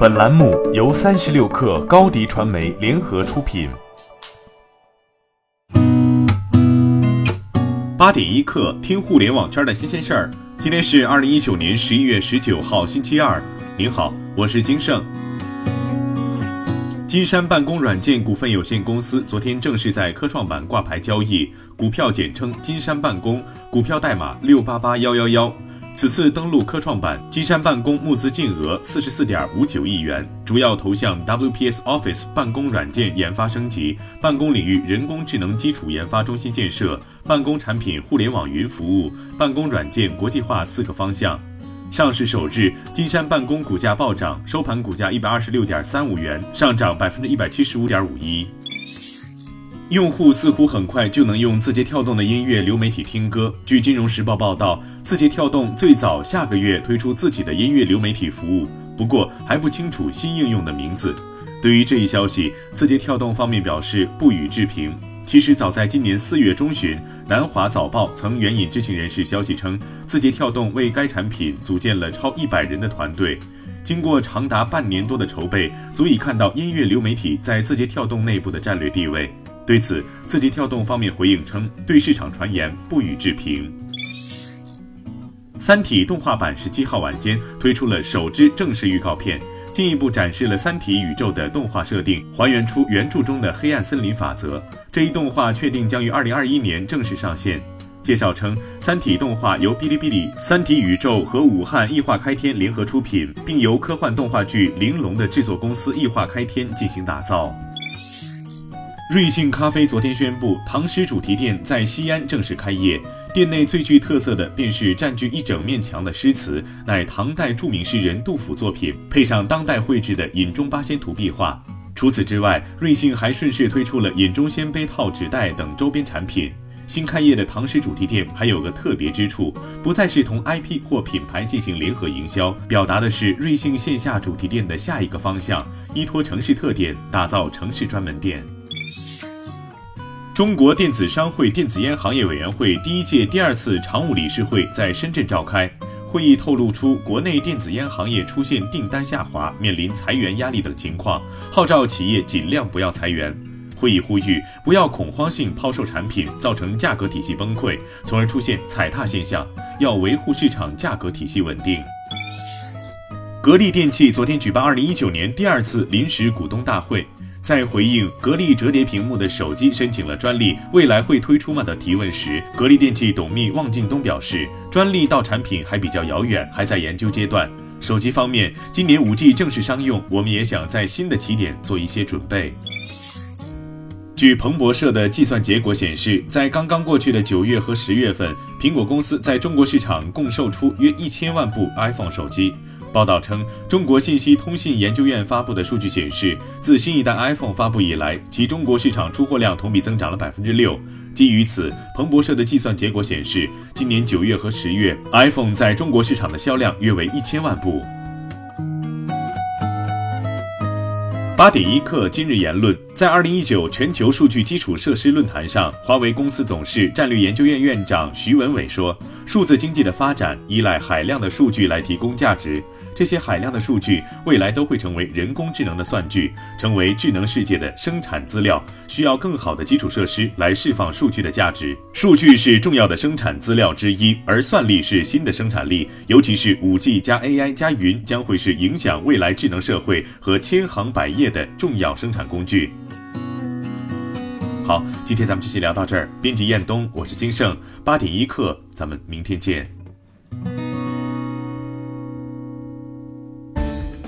本栏目由三十六氪高低传媒联合出品。八点一刻，听互联网圈的新鲜事儿。今天是二零一九年十一月十九号，星期二。您好，我是金盛。金山办公软件股份有限公司昨天正式在科创板挂牌交易，股票简称金山办公，股票代码六八八幺幺幺。此次登陆科创板，金山办公募资净额四十四点五九亿元，主要投向 WPS Office 办公软件研发升级、办公领域人工智能基础研发中心建设、办公产品互联网云服务、办公软件国际化四个方向。上市首日，金山办公股价暴涨，收盘股价一百二十六点三五元，上涨百分之一百七十五点五一。用户似乎很快就能用字节跳动的音乐流媒体听歌。据金融时报报道，字节跳动最早下个月推出自己的音乐流媒体服务，不过还不清楚新应用的名字。对于这一消息，字节跳动方面表示不予置评。其实早在今年四月中旬，南华早报曾援引知情人士消息称，字节跳动为该产品组建了超一百人的团队，经过长达半年多的筹备，足以看到音乐流媒体在字节跳动内部的战略地位。对此，字节跳动方面回应称，对市场传言不予置评。《三体》动画版十七号晚间推出了首支正式预告片，进一步展示了《三体》宇宙的动画设定，还原出原著中的黑暗森林法则。这一动画确定将于二零二一年正式上线。介绍称，《三体》动画由哔哩哔哩、三体宇宙和武汉异化开天联合出品，并由科幻动画剧《玲珑》的制作公司异化开天进行打造。瑞幸咖啡昨天宣布，唐诗主题店在西安正式开业。店内最具特色的便是占据一整面墙的诗词，乃唐代著名诗人杜甫作品，配上当代绘制的饮中八仙图壁画。除此之外，瑞幸还顺势推出了饮中仙杯套、纸袋等周边产品。新开业的唐诗主题店还有个特别之处，不再是同 IP 或品牌进行联合营销，表达的是瑞幸线下主题店的下一个方向，依托城市特点，打造城市专门店。中国电子商会电子烟行业委员会第一届第二次常务理事会在深圳召开。会议透露出国内电子烟行业出现订单下滑、面临裁员压力等情况，号召企业尽量不要裁员。会议呼吁不要恐慌性抛售产品，造成价格体系崩溃，从而出现踩踏现象。要维护市场价格体系稳定。格力电器昨天举办二零一九年第二次临时股东大会。在回应格力折叠屏幕的手机申请了专利，未来会推出吗的提问时，格力电器董秘汪敬东表示，专利到产品还比较遥远，还在研究阶段。手机方面，今年五 G 正式商用，我们也想在新的起点做一些准备。据彭博社的计算结果显示，在刚刚过去的九月和十月份，苹果公司在中国市场共售出约一千万部 iPhone 手机。报道称，中国信息通信研究院发布的数据显示，自新一代 iPhone 发布以来，其中国市场出货量同比增长了百分之六。基于此，彭博社的计算结果显示，今年九月和十月，iPhone 在中国市场的销量约为一千万部。八点一刻，今日言论，在二零一九全球数据基础设施论坛上，华为公司董事、战略研究院院长徐文伟说：“数字经济的发展依赖海量的数据来提供价值。”这些海量的数据未来都会成为人工智能的算据，成为智能世界的生产资料，需要更好的基础设施来释放数据的价值。数据是重要的生产资料之一，而算力是新的生产力，尤其是五 G 加 AI 加云将会是影响未来智能社会和千行百业的重要生产工具。好，今天咱们就先聊到这儿。编辑彦东，我是金盛，八点一刻，咱们明天见。